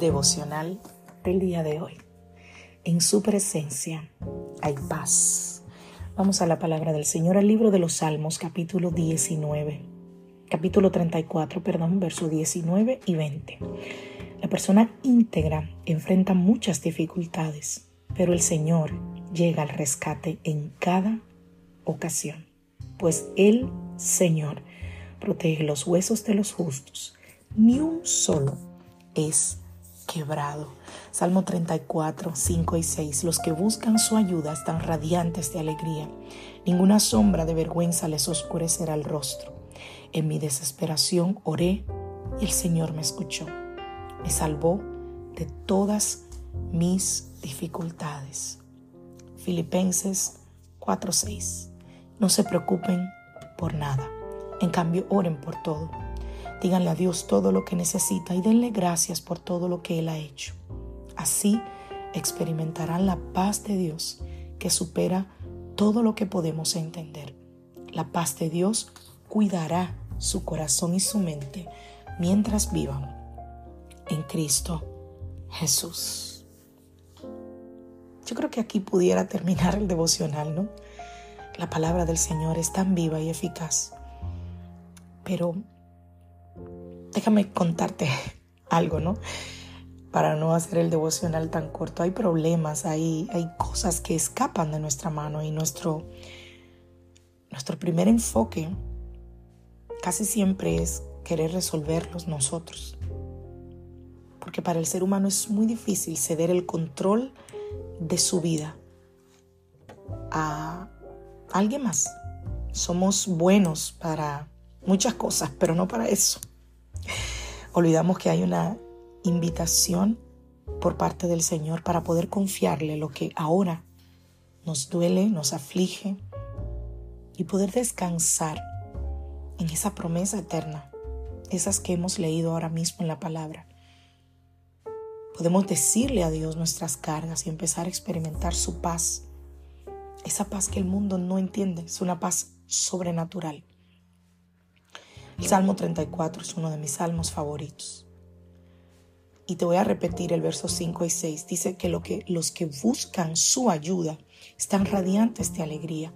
Devocional del día de hoy. En su presencia hay paz. Vamos a la palabra del Señor, al libro de los Salmos, capítulo 19, capítulo 34, perdón, verso 19 y 20. La persona íntegra enfrenta muchas dificultades, pero el Señor llega al rescate en cada ocasión, pues el Señor protege los huesos de los justos, ni un solo es quebrado. Salmo 34, 5 y 6. Los que buscan su ayuda están radiantes de alegría. Ninguna sombra de vergüenza les oscurecerá el rostro. En mi desesperación oré y el Señor me escuchó. Me salvó de todas mis dificultades. Filipenses 4:6. No se preocupen por nada. En cambio, oren por todo Díganle a Dios todo lo que necesita y denle gracias por todo lo que Él ha hecho. Así experimentarán la paz de Dios que supera todo lo que podemos entender. La paz de Dios cuidará su corazón y su mente mientras vivan en Cristo Jesús. Yo creo que aquí pudiera terminar el devocional, ¿no? La palabra del Señor es tan viva y eficaz. Pero déjame contarte algo, ¿no? Para no hacer el devocional tan corto. Hay problemas, hay, hay cosas que escapan de nuestra mano y nuestro, nuestro primer enfoque casi siempre es querer resolverlos nosotros. Porque para el ser humano es muy difícil ceder el control de su vida a alguien más. Somos buenos para muchas cosas, pero no para eso. Olvidamos que hay una invitación por parte del Señor para poder confiarle lo que ahora nos duele, nos aflige y poder descansar en esa promesa eterna, esas que hemos leído ahora mismo en la palabra. Podemos decirle a Dios nuestras cargas y empezar a experimentar su paz, esa paz que el mundo no entiende, es una paz sobrenatural. El Salmo 34 es uno de mis salmos favoritos. Y te voy a repetir el verso 5 y 6. Dice que, lo que los que buscan su ayuda están radiantes de alegría.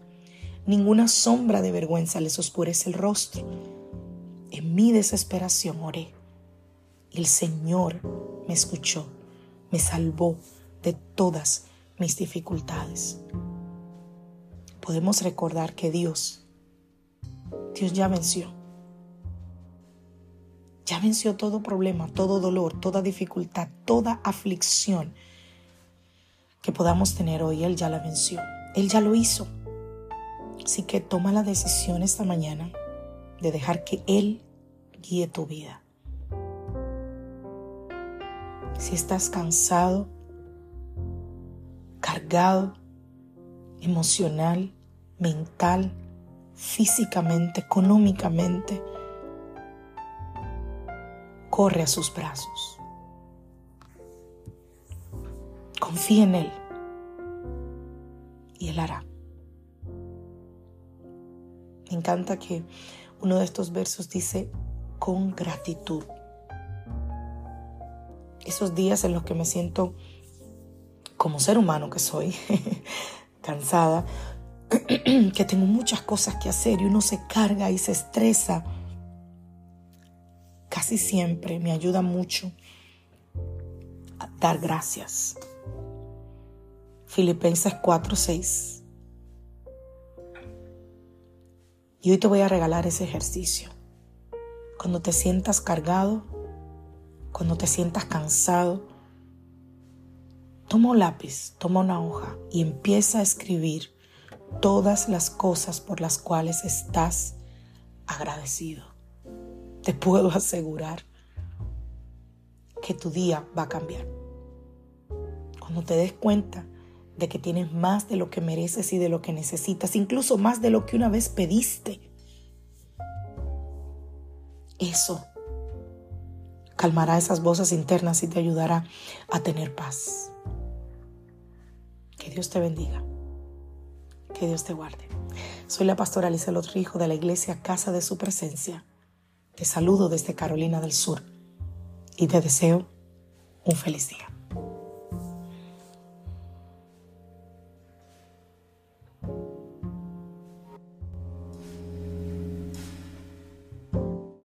Ninguna sombra de vergüenza les oscurece el rostro. En mi desesperación oré. El Señor me escuchó, me salvó de todas mis dificultades. Podemos recordar que Dios, Dios ya venció ya venció todo problema, todo dolor, toda dificultad, toda aflicción que podamos tener hoy. Él ya la venció. Él ya lo hizo. Así que toma la decisión esta mañana de dejar que Él guíe tu vida. Si estás cansado, cargado, emocional, mental, físicamente, económicamente, corre a sus brazos. Confía en Él y Él hará. Me encanta que uno de estos versos dice con gratitud. Esos días en los que me siento como ser humano que soy, cansada, que tengo muchas cosas que hacer y uno se carga y se estresa casi siempre me ayuda mucho a dar gracias. Filipenses 4:6. Y hoy te voy a regalar ese ejercicio. Cuando te sientas cargado, cuando te sientas cansado, Toma un lápiz, toma una hoja y empieza a escribir todas las cosas por las cuales estás agradecido. Te puedo asegurar que tu día va a cambiar. Cuando te des cuenta de que tienes más de lo que mereces y de lo que necesitas, incluso más de lo que una vez pediste. Eso calmará esas voces internas y te ayudará a tener paz. Que Dios te bendiga. Que Dios te guarde. Soy la pastora Alicia Rijo de la iglesia Casa de Su Presencia. Te saludo desde Carolina del Sur y te deseo un feliz día.